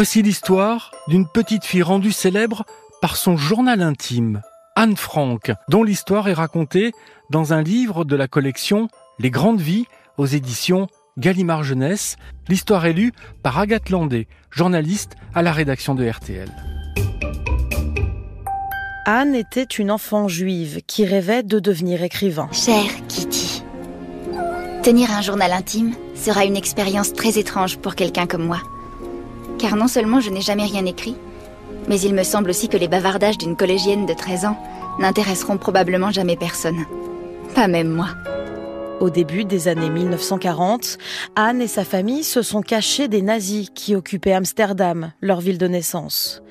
Voici l'histoire d'une petite fille rendue célèbre par son journal intime, Anne Frank, dont l'histoire est racontée dans un livre de la collection Les Grandes Vies aux éditions Gallimard Jeunesse. L'histoire est lue par Agathe Landé, journaliste à la rédaction de RTL. Anne était une enfant juive qui rêvait de devenir écrivain. Cher Kitty, tenir un journal intime sera une expérience très étrange pour quelqu'un comme moi. Car non seulement je n'ai jamais rien écrit, mais il me semble aussi que les bavardages d'une collégienne de 13 ans n'intéresseront probablement jamais personne. Pas même moi. Au début des années 1940, Anne et sa famille se sont cachés des nazis qui occupaient Amsterdam, leur ville de naissance.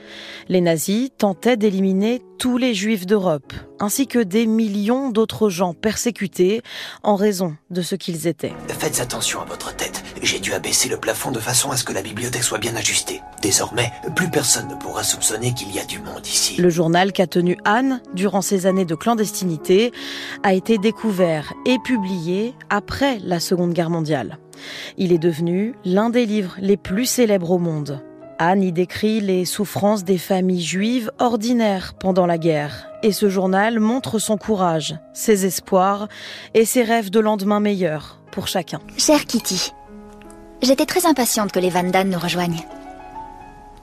Les nazis tentaient d'éliminer tous les juifs d'Europe, ainsi que des millions d'autres gens persécutés en raison de ce qu'ils étaient. Faites attention à votre tête. J'ai dû abaisser le plafond de façon à ce que la bibliothèque soit bien ajustée. Désormais, plus personne ne pourra soupçonner qu'il y a du monde ici. Le journal qu'a tenu Anne durant ses années de clandestinité a été découvert et publié après la Seconde Guerre mondiale. Il est devenu l'un des livres les plus célèbres au monde. Anne y décrit les souffrances des familles juives ordinaires pendant la guerre. Et ce journal montre son courage, ses espoirs et ses rêves de lendemain meilleurs pour chacun. Cher Kitty, j'étais très impatiente que les Van Damme nous rejoignent.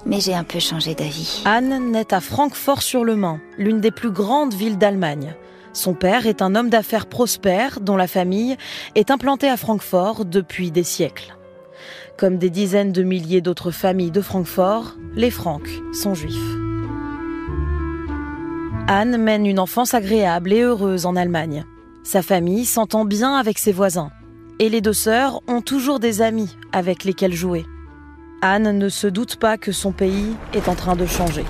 Mais j'ai un peu changé d'avis. Anne naît à Francfort-sur-le-Main, l'une des plus grandes villes d'Allemagne. Son père est un homme d'affaires prospère dont la famille est implantée à Francfort depuis des siècles. Comme des dizaines de milliers d'autres familles de Francfort, les Francs sont juifs. Anne mène une enfance agréable et heureuse en Allemagne. Sa famille s'entend bien avec ses voisins. Et les deux sœurs ont toujours des amis avec lesquels jouer. Anne ne se doute pas que son pays est en train de changer.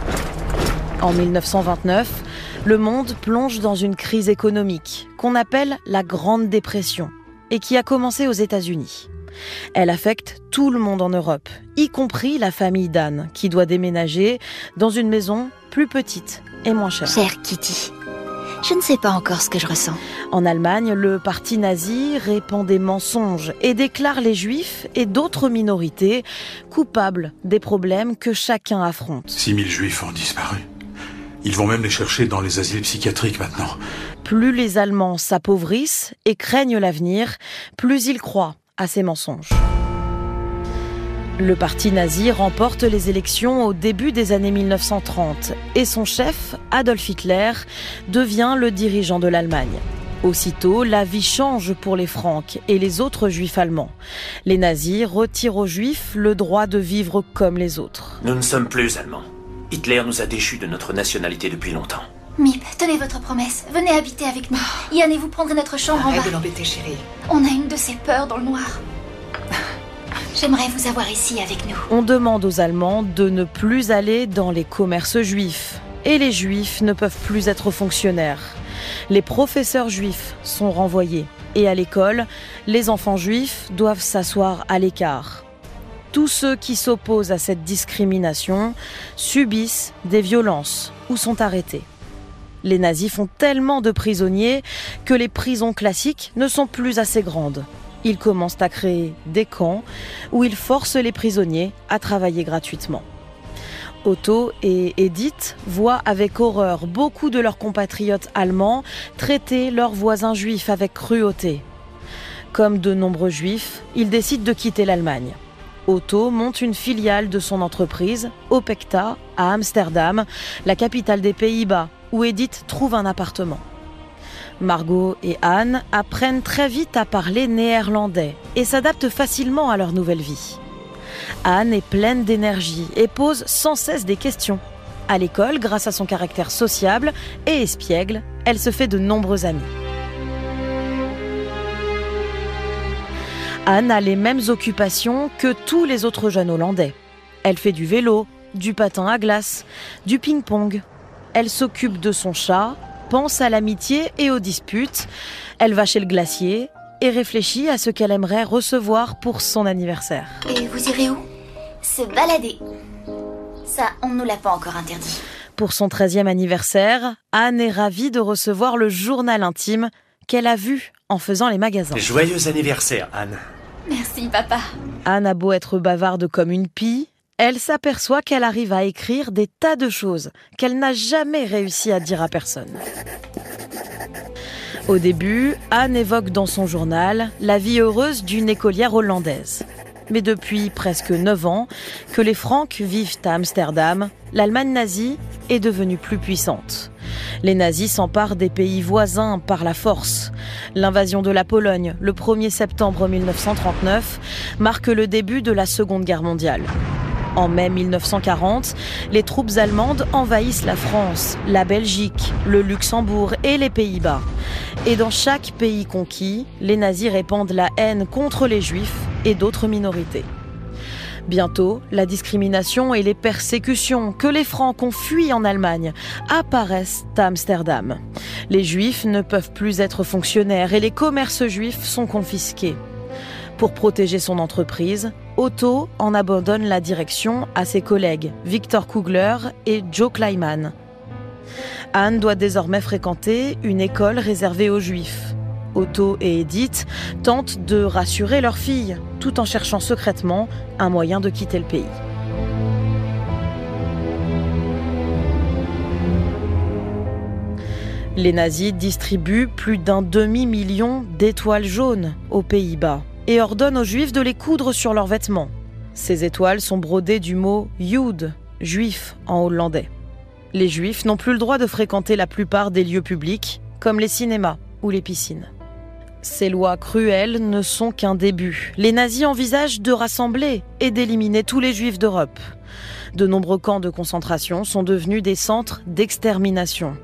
En 1929, le monde plonge dans une crise économique qu'on appelle la Grande Dépression et qui a commencé aux États-Unis. Elle affecte tout le monde en Europe, y compris la famille d'Anne, qui doit déménager dans une maison plus petite et moins chère. Cher Kitty, je ne sais pas encore ce que je ressens. En Allemagne, le parti nazi répand des mensonges et déclare les juifs et d'autres minorités coupables des problèmes que chacun affronte. 6000 juifs ont disparu. Ils vont même les chercher dans les asiles psychiatriques maintenant. Plus les Allemands s'appauvrissent et craignent l'avenir, plus ils croient à ces mensonges. Le parti nazi remporte les élections au début des années 1930 et son chef, Adolf Hitler, devient le dirigeant de l'Allemagne. Aussitôt, la vie change pour les Francs et les autres juifs allemands. Les nazis retirent aux juifs le droit de vivre comme les autres. Nous ne sommes plus allemands. Hitler nous a déchus de notre nationalité depuis longtemps. Mip, tenez votre promesse. Venez habiter avec nous. Yann et vous prendrez notre chambre en Arrête bas. de l'embêter, chérie. On a une de ces peurs dans le noir. J'aimerais vous avoir ici avec nous. On demande aux Allemands de ne plus aller dans les commerces juifs. Et les juifs ne peuvent plus être fonctionnaires. Les professeurs juifs sont renvoyés. Et à l'école, les enfants juifs doivent s'asseoir à l'écart. Tous ceux qui s'opposent à cette discrimination subissent des violences ou sont arrêtés. Les nazis font tellement de prisonniers que les prisons classiques ne sont plus assez grandes. Ils commencent à créer des camps où ils forcent les prisonniers à travailler gratuitement. Otto et Edith voient avec horreur beaucoup de leurs compatriotes allemands traiter leurs voisins juifs avec cruauté. Comme de nombreux juifs, ils décident de quitter l'Allemagne. Otto monte une filiale de son entreprise, Opecta, à Amsterdam, la capitale des Pays-Bas, où Edith trouve un appartement. Margot et Anne apprennent très vite à parler néerlandais et s'adaptent facilement à leur nouvelle vie. Anne est pleine d'énergie et pose sans cesse des questions. À l'école, grâce à son caractère sociable et espiègle, elle se fait de nombreux amis. Anne a les mêmes occupations que tous les autres jeunes Hollandais. Elle fait du vélo, du patin à glace, du ping-pong. Elle s'occupe de son chat, pense à l'amitié et aux disputes. Elle va chez le glacier et réfléchit à ce qu'elle aimerait recevoir pour son anniversaire. Et vous irez où? Se balader. Ça, on ne nous l'a pas encore interdit. Pour son 13e anniversaire, Anne est ravie de recevoir le journal intime qu'elle a vu en faisant les magasins. Joyeux anniversaire, Anne. Merci, papa. Anne a beau être bavarde comme une pie, elle s'aperçoit qu'elle arrive à écrire des tas de choses qu'elle n'a jamais réussi à dire à personne. Au début, Anne évoque dans son journal la vie heureuse d'une écolière hollandaise. Mais depuis presque 9 ans que les Francs vivent à Amsterdam, l'Allemagne nazie est devenue plus puissante. Les nazis s'emparent des pays voisins par la force. L'invasion de la Pologne, le 1er septembre 1939, marque le début de la Seconde Guerre mondiale. En mai 1940, les troupes allemandes envahissent la France, la Belgique, le Luxembourg et les Pays-Bas. Et dans chaque pays conquis, les nazis répandent la haine contre les juifs et d'autres minorités. Bientôt, la discrimination et les persécutions que les Francs ont fui en Allemagne apparaissent à Amsterdam. Les Juifs ne peuvent plus être fonctionnaires et les commerces juifs sont confisqués. Pour protéger son entreprise, Otto en abandonne la direction à ses collègues Victor Kugler et Joe Kleiman. Anne doit désormais fréquenter une école réservée aux Juifs. Otto et Edith tentent de rassurer leur fille, tout en cherchant secrètement un moyen de quitter le pays. Les nazis distribuent plus d'un demi-million d'étoiles jaunes aux Pays-Bas et ordonnent aux juifs de les coudre sur leurs vêtements. Ces étoiles sont brodées du mot Yud, juif en hollandais. Les juifs n'ont plus le droit de fréquenter la plupart des lieux publics, comme les cinémas ou les piscines. Ces lois cruelles ne sont qu'un début. Les nazis envisagent de rassembler et d'éliminer tous les juifs d'Europe. De nombreux camps de concentration sont devenus des centres d'extermination.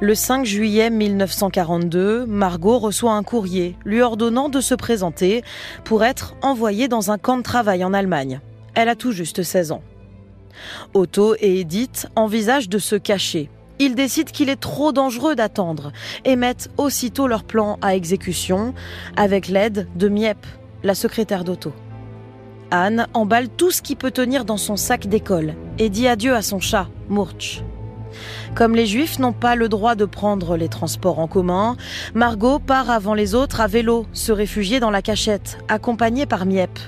Le 5 juillet 1942, Margot reçoit un courrier lui ordonnant de se présenter pour être envoyée dans un camp de travail en Allemagne. Elle a tout juste 16 ans. Otto et Edith envisagent de se cacher ils décident qu'il est trop dangereux d'attendre et mettent aussitôt leur plan à exécution avec l'aide de Miep, la secrétaire d'Otto. Anne emballe tout ce qui peut tenir dans son sac d'école et dit adieu à son chat, Murch. Comme les Juifs n'ont pas le droit de prendre les transports en commun, Margot part avant les autres à vélo, se réfugier dans la cachette, accompagnée par Miep.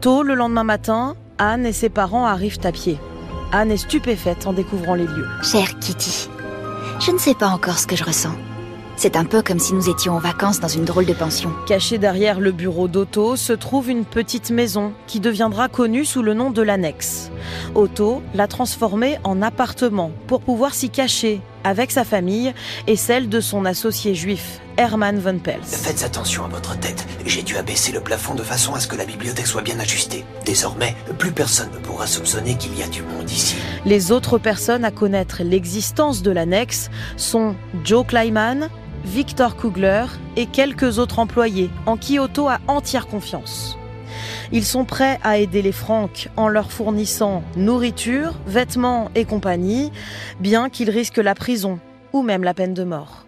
Tôt le lendemain matin, Anne et ses parents arrivent à pied. Anne est stupéfaite en découvrant les lieux. Chère Kitty, je ne sais pas encore ce que je ressens. C'est un peu comme si nous étions en vacances dans une drôle de pension. Cachée derrière le bureau d'Otto se trouve une petite maison qui deviendra connue sous le nom de l'annexe. Otto l'a transformée en appartement pour pouvoir s'y cacher avec sa famille et celle de son associé juif, Hermann von Pels. Faites attention à votre tête. J'ai dû abaisser le plafond de façon à ce que la bibliothèque soit bien ajustée. Désormais, plus personne ne pourra soupçonner qu'il y a du monde ici. Les autres personnes à connaître l'existence de l'annexe sont Joe Kleiman, Victor Kugler et quelques autres employés en qui Otto a entière confiance. Ils sont prêts à aider les Francs en leur fournissant nourriture, vêtements et compagnie, bien qu'ils risquent la prison ou même la peine de mort.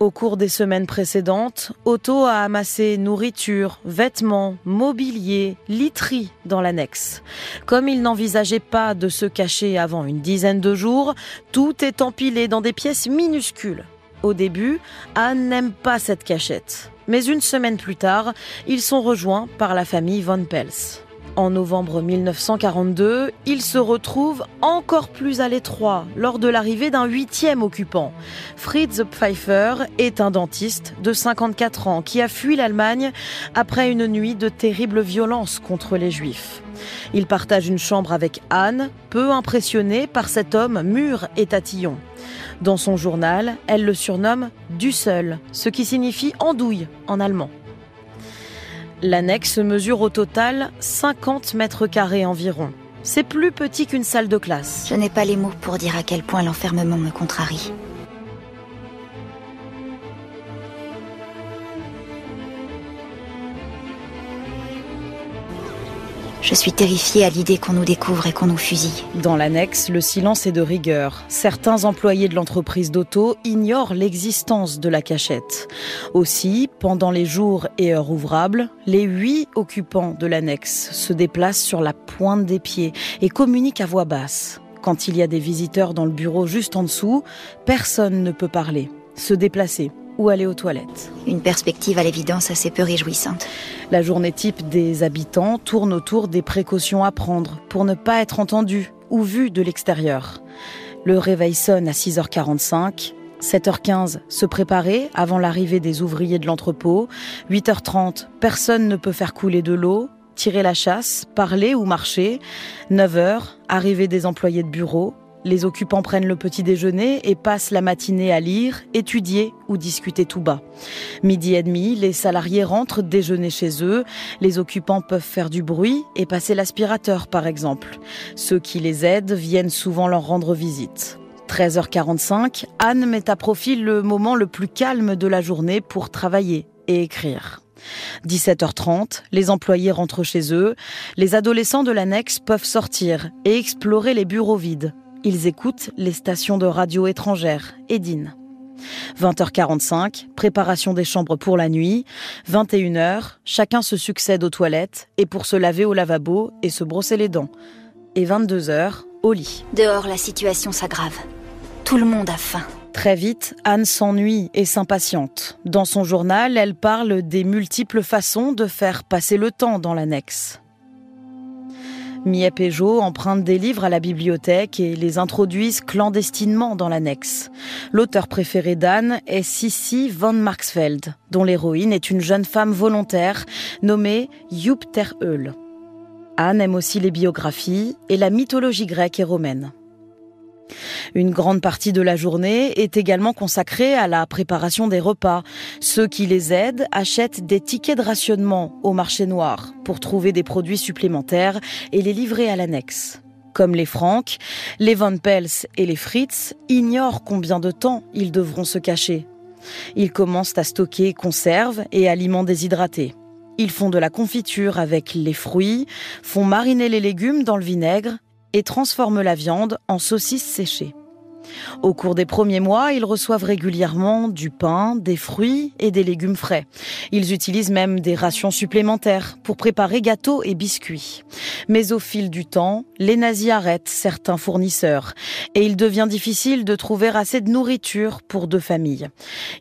Au cours des semaines précédentes, Otto a amassé nourriture, vêtements, mobilier, literie dans l'annexe. Comme il n'envisageait pas de se cacher avant une dizaine de jours, tout est empilé dans des pièces minuscules. Au début, Anne n'aime pas cette cachette. Mais une semaine plus tard, ils sont rejoints par la famille Von Pels. En novembre 1942, ils se retrouvent encore plus à l'étroit lors de l'arrivée d'un huitième occupant. Fritz Pfeiffer est un dentiste de 54 ans qui a fui l'Allemagne après une nuit de terribles violences contre les Juifs. Il partage une chambre avec Anne, peu impressionnée par cet homme mûr et tatillon. Dans son journal, elle le surnomme Dussel, ce qui signifie andouille en allemand. L'annexe mesure au total 50 mètres carrés environ. C'est plus petit qu'une salle de classe. Je n'ai pas les mots pour dire à quel point l'enfermement me contrarie. Je suis terrifiée à l'idée qu'on nous découvre et qu'on nous fusille. Dans l'annexe, le silence est de rigueur. Certains employés de l'entreprise d'auto ignorent l'existence de la cachette. Aussi, pendant les jours et heures ouvrables, les huit occupants de l'annexe se déplacent sur la pointe des pieds et communiquent à voix basse. Quand il y a des visiteurs dans le bureau juste en dessous, personne ne peut parler, se déplacer ou aller aux toilettes. Une perspective à l'évidence assez peu réjouissante. La journée type des habitants tourne autour des précautions à prendre pour ne pas être entendu ou vu de l'extérieur. Le réveil sonne à 6h45. 7h15, se préparer avant l'arrivée des ouvriers de l'entrepôt. 8h30, personne ne peut faire couler de l'eau. Tirer la chasse, parler ou marcher. 9h, arrivée des employés de bureau. Les occupants prennent le petit déjeuner et passent la matinée à lire, étudier ou discuter tout bas. Midi et demi, les salariés rentrent déjeuner chez eux. Les occupants peuvent faire du bruit et passer l'aspirateur, par exemple. Ceux qui les aident viennent souvent leur rendre visite. 13h45, Anne met à profit le moment le plus calme de la journée pour travailler et écrire. 17h30, les employés rentrent chez eux. Les adolescents de l'annexe peuvent sortir et explorer les bureaux vides. Ils écoutent les stations de radio étrangères et dînent. 20h45, préparation des chambres pour la nuit. 21h, chacun se succède aux toilettes et pour se laver au lavabo et se brosser les dents. Et 22h, au lit. Dehors, la situation s'aggrave. Tout le monde a faim. Très vite, Anne s'ennuie et s'impatiente. Dans son journal, elle parle des multiples façons de faire passer le temps dans l'annexe. Miep et Jo empruntent des livres à la bibliothèque et les introduisent clandestinement dans l'annexe. L'auteur préféré d'Anne est Sissi von Marksfeld, dont l'héroïne est une jeune femme volontaire nommée Yup Terheul. Anne aime aussi les biographies et la mythologie grecque et romaine. Une grande partie de la journée est également consacrée à la préparation des repas. Ceux qui les aident achètent des tickets de rationnement au marché noir pour trouver des produits supplémentaires et les livrer à l'annexe. Comme les Franck, les Von Pels et les Fritz ignorent combien de temps ils devront se cacher. Ils commencent à stocker conserves et aliments déshydratés. Ils font de la confiture avec les fruits, font mariner les légumes dans le vinaigre et transforment la viande en saucisses séchées. Au cours des premiers mois, ils reçoivent régulièrement du pain, des fruits et des légumes frais. Ils utilisent même des rations supplémentaires pour préparer gâteaux et biscuits. Mais au fil du temps, les nazis arrêtent certains fournisseurs et il devient difficile de trouver assez de nourriture pour deux familles.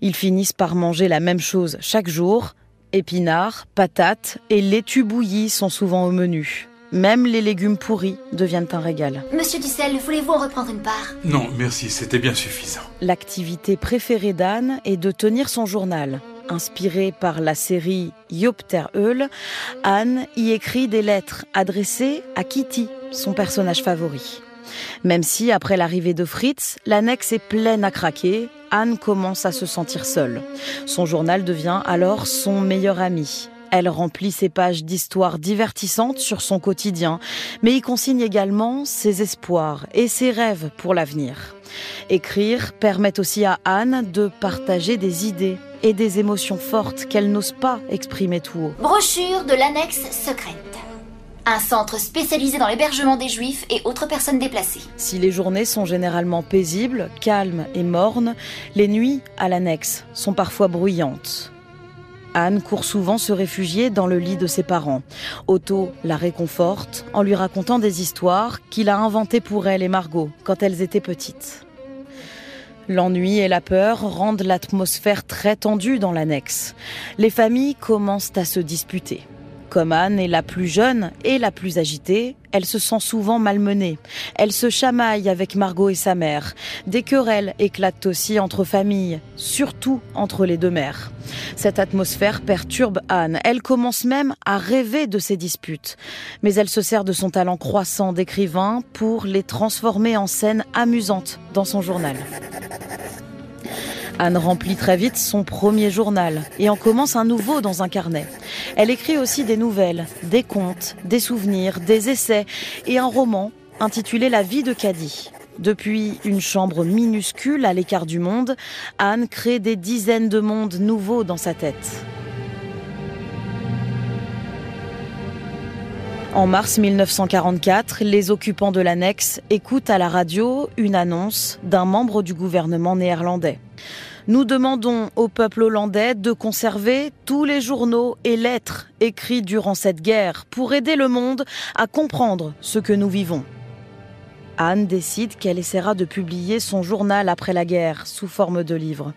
Ils finissent par manger la même chose chaque jour. Épinards, patates et laitue bouillie sont souvent au menu. Même les légumes pourris deviennent un régal. Monsieur Dussel, voulez-vous en reprendre une part? Non, merci, c'était bien suffisant. L'activité préférée d'Anne est de tenir son journal. Inspirée par la série Yopter Eul, Anne y écrit des lettres adressées à Kitty, son personnage favori. Même si, après l'arrivée de Fritz, l'annexe est pleine à craquer, Anne commence à se sentir seule. Son journal devient alors son meilleur ami. Elle remplit ses pages d'histoires divertissantes sur son quotidien, mais y consigne également ses espoirs et ses rêves pour l'avenir. Écrire permet aussi à Anne de partager des idées et des émotions fortes qu'elle n'ose pas exprimer tout haut. Brochure de l'annexe secrète. Un centre spécialisé dans l'hébergement des juifs et autres personnes déplacées. Si les journées sont généralement paisibles, calmes et mornes, les nuits à l'annexe sont parfois bruyantes. Anne court souvent se réfugier dans le lit de ses parents. Otto la réconforte en lui racontant des histoires qu'il a inventées pour elle et Margot quand elles étaient petites. L'ennui et la peur rendent l'atmosphère très tendue dans l'annexe. Les familles commencent à se disputer. Comme Anne est la plus jeune et la plus agitée, elle se sent souvent malmenée. Elle se chamaille avec Margot et sa mère. Des querelles éclatent aussi entre familles, surtout entre les deux mères. Cette atmosphère perturbe Anne. Elle commence même à rêver de ces disputes. Mais elle se sert de son talent croissant d'écrivain pour les transformer en scènes amusantes dans son journal. Anne remplit très vite son premier journal et en commence un nouveau dans un carnet. Elle écrit aussi des nouvelles, des contes, des souvenirs, des essais et un roman intitulé La vie de Caddy. Depuis une chambre minuscule à l'écart du monde, Anne crée des dizaines de mondes nouveaux dans sa tête. En mars 1944, les occupants de l'annexe écoutent à la radio une annonce d'un membre du gouvernement néerlandais. Nous demandons au peuple hollandais de conserver tous les journaux et lettres écrits durant cette guerre pour aider le monde à comprendre ce que nous vivons. Anne décide qu'elle essaiera de publier son journal après la guerre sous forme de livre.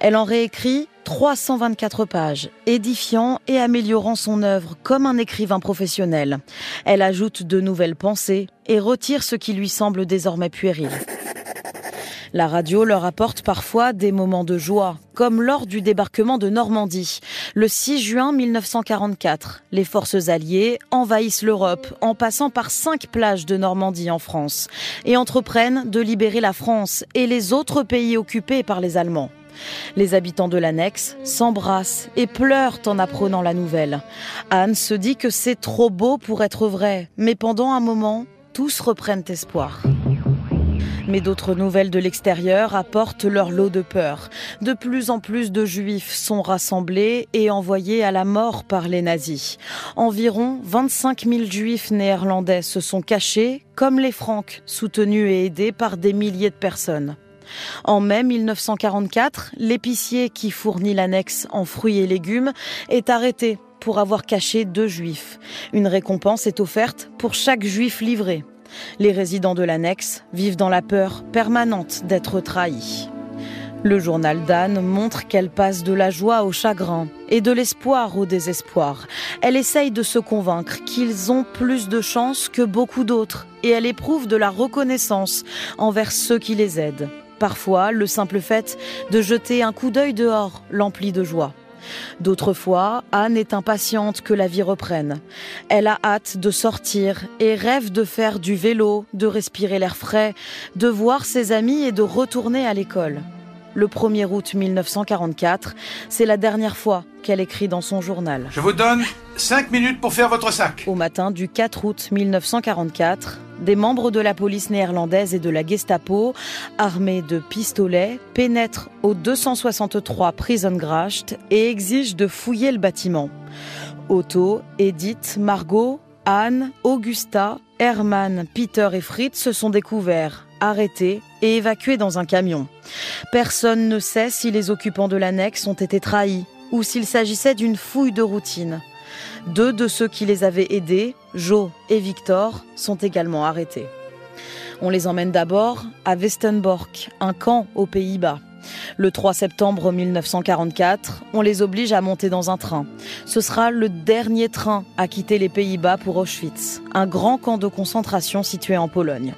Elle en réécrit 324 pages, édifiant et améliorant son œuvre comme un écrivain professionnel. Elle ajoute de nouvelles pensées et retire ce qui lui semble désormais puéril. La radio leur apporte parfois des moments de joie, comme lors du débarquement de Normandie. Le 6 juin 1944, les forces alliées envahissent l'Europe en passant par cinq plages de Normandie en France et entreprennent de libérer la France et les autres pays occupés par les Allemands. Les habitants de l'annexe s'embrassent et pleurent en apprenant la nouvelle. Anne se dit que c'est trop beau pour être vrai, mais pendant un moment, tous reprennent espoir. Mais d'autres nouvelles de l'extérieur apportent leur lot de peur. De plus en plus de juifs sont rassemblés et envoyés à la mort par les nazis. Environ 25 000 juifs néerlandais se sont cachés, comme les Francs, soutenus et aidés par des milliers de personnes. En mai 1944, l'épicier qui fournit l'annexe en fruits et légumes est arrêté pour avoir caché deux juifs. Une récompense est offerte pour chaque juif livré. Les résidents de l'annexe vivent dans la peur permanente d'être trahis. Le journal d'Anne montre qu'elle passe de la joie au chagrin et de l'espoir au désespoir. Elle essaye de se convaincre qu'ils ont plus de chance que beaucoup d'autres et elle éprouve de la reconnaissance envers ceux qui les aident. Parfois, le simple fait de jeter un coup d'œil dehors l'emplit de joie. D'autres fois, Anne est impatiente que la vie reprenne. Elle a hâte de sortir et rêve de faire du vélo, de respirer l'air frais, de voir ses amis et de retourner à l'école. Le 1er août 1944, c'est la dernière fois qu'elle écrit dans son journal. Je vous donne 5 minutes pour faire votre sac. Au matin du 4 août 1944, des membres de la police néerlandaise et de la Gestapo, armés de pistolets, pénètrent au 263 Gracht et exigent de fouiller le bâtiment. Otto, Edith, Margot, Anne, Augusta, Hermann, Peter et Fritz se sont découverts, arrêtés et évacués dans un camion. Personne ne sait si les occupants de l'annexe ont été trahis ou s'il s'agissait d'une fouille de routine. Deux de ceux qui les avaient aidés, Joe et Victor, sont également arrêtés. On les emmène d'abord à Westenbork, un camp aux Pays-Bas. Le 3 septembre 1944, on les oblige à monter dans un train. Ce sera le dernier train à quitter les Pays-Bas pour Auschwitz, un grand camp de concentration situé en Pologne.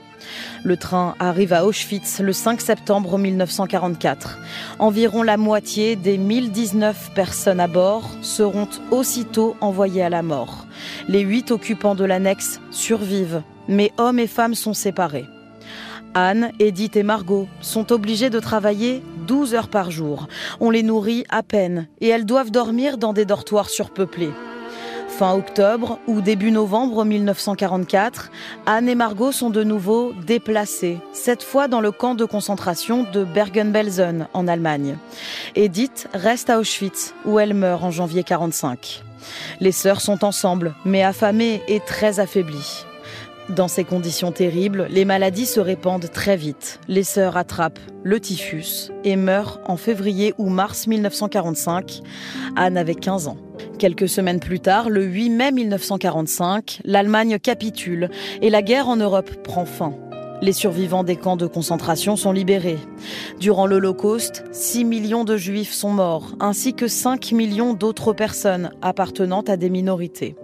Le train arrive à Auschwitz le 5 septembre 1944. Environ la moitié des 1019 personnes à bord seront aussitôt envoyées à la mort. Les huit occupants de l'annexe survivent, mais hommes et femmes sont séparés. Anne, Edith et Margot sont obligées de travailler 12 heures par jour. On les nourrit à peine et elles doivent dormir dans des dortoirs surpeuplés. Fin octobre ou début novembre 1944, Anne et Margot sont de nouveau déplacées, cette fois dans le camp de concentration de Bergen-Belsen en Allemagne. Edith reste à Auschwitz où elle meurt en janvier 45. Les sœurs sont ensemble, mais affamées et très affaiblies. Dans ces conditions terribles, les maladies se répandent très vite. Les sœurs attrapent le typhus et meurent en février ou mars 1945. Anne avait 15 ans. Quelques semaines plus tard, le 8 mai 1945, l'Allemagne capitule et la guerre en Europe prend fin. Les survivants des camps de concentration sont libérés. Durant l'Holocauste, 6 millions de juifs sont morts, ainsi que 5 millions d'autres personnes appartenant à des minorités.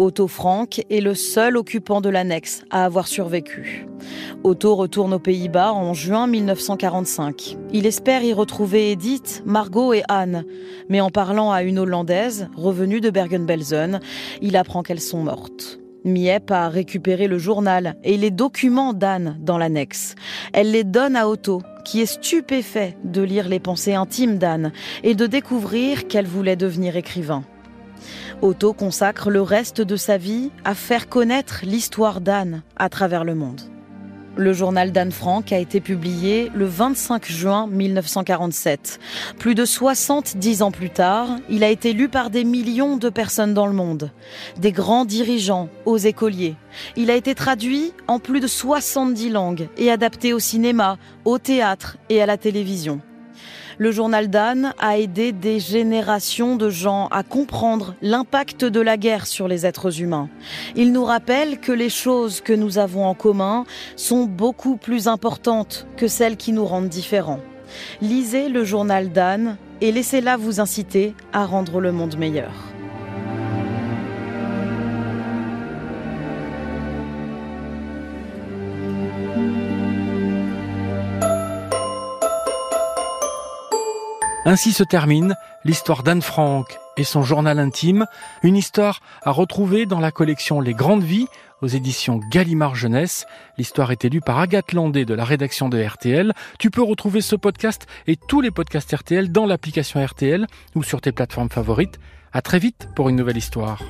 Otto Frank est le seul occupant de l'annexe à avoir survécu. Otto retourne aux Pays-Bas en juin 1945. Il espère y retrouver Edith, Margot et Anne, mais en parlant à une Hollandaise, revenue de Bergen-Belsen, il apprend qu'elles sont mortes. Miep a récupéré le journal et les documents d'Anne dans l'annexe. Elle les donne à Otto, qui est stupéfait de lire les pensées intimes d'Anne et de découvrir qu'elle voulait devenir écrivain. Otto consacre le reste de sa vie à faire connaître l'histoire d'Anne à travers le monde. Le journal d'Anne Frank a été publié le 25 juin 1947. Plus de 70 ans plus tard, il a été lu par des millions de personnes dans le monde, des grands dirigeants aux écoliers. Il a été traduit en plus de 70 langues et adapté au cinéma, au théâtre et à la télévision. Le journal d'Anne a aidé des générations de gens à comprendre l'impact de la guerre sur les êtres humains. Il nous rappelle que les choses que nous avons en commun sont beaucoup plus importantes que celles qui nous rendent différents. Lisez le journal d'Anne et laissez-la vous inciter à rendre le monde meilleur. Ainsi se termine l'histoire d'Anne Frank et son journal intime, une histoire à retrouver dans la collection Les Grandes Vies aux éditions Gallimard Jeunesse. L'histoire est élue par Agathe Landé de la rédaction de RTL. Tu peux retrouver ce podcast et tous les podcasts RTL dans l'application RTL ou sur tes plateformes favorites. À très vite pour une nouvelle histoire.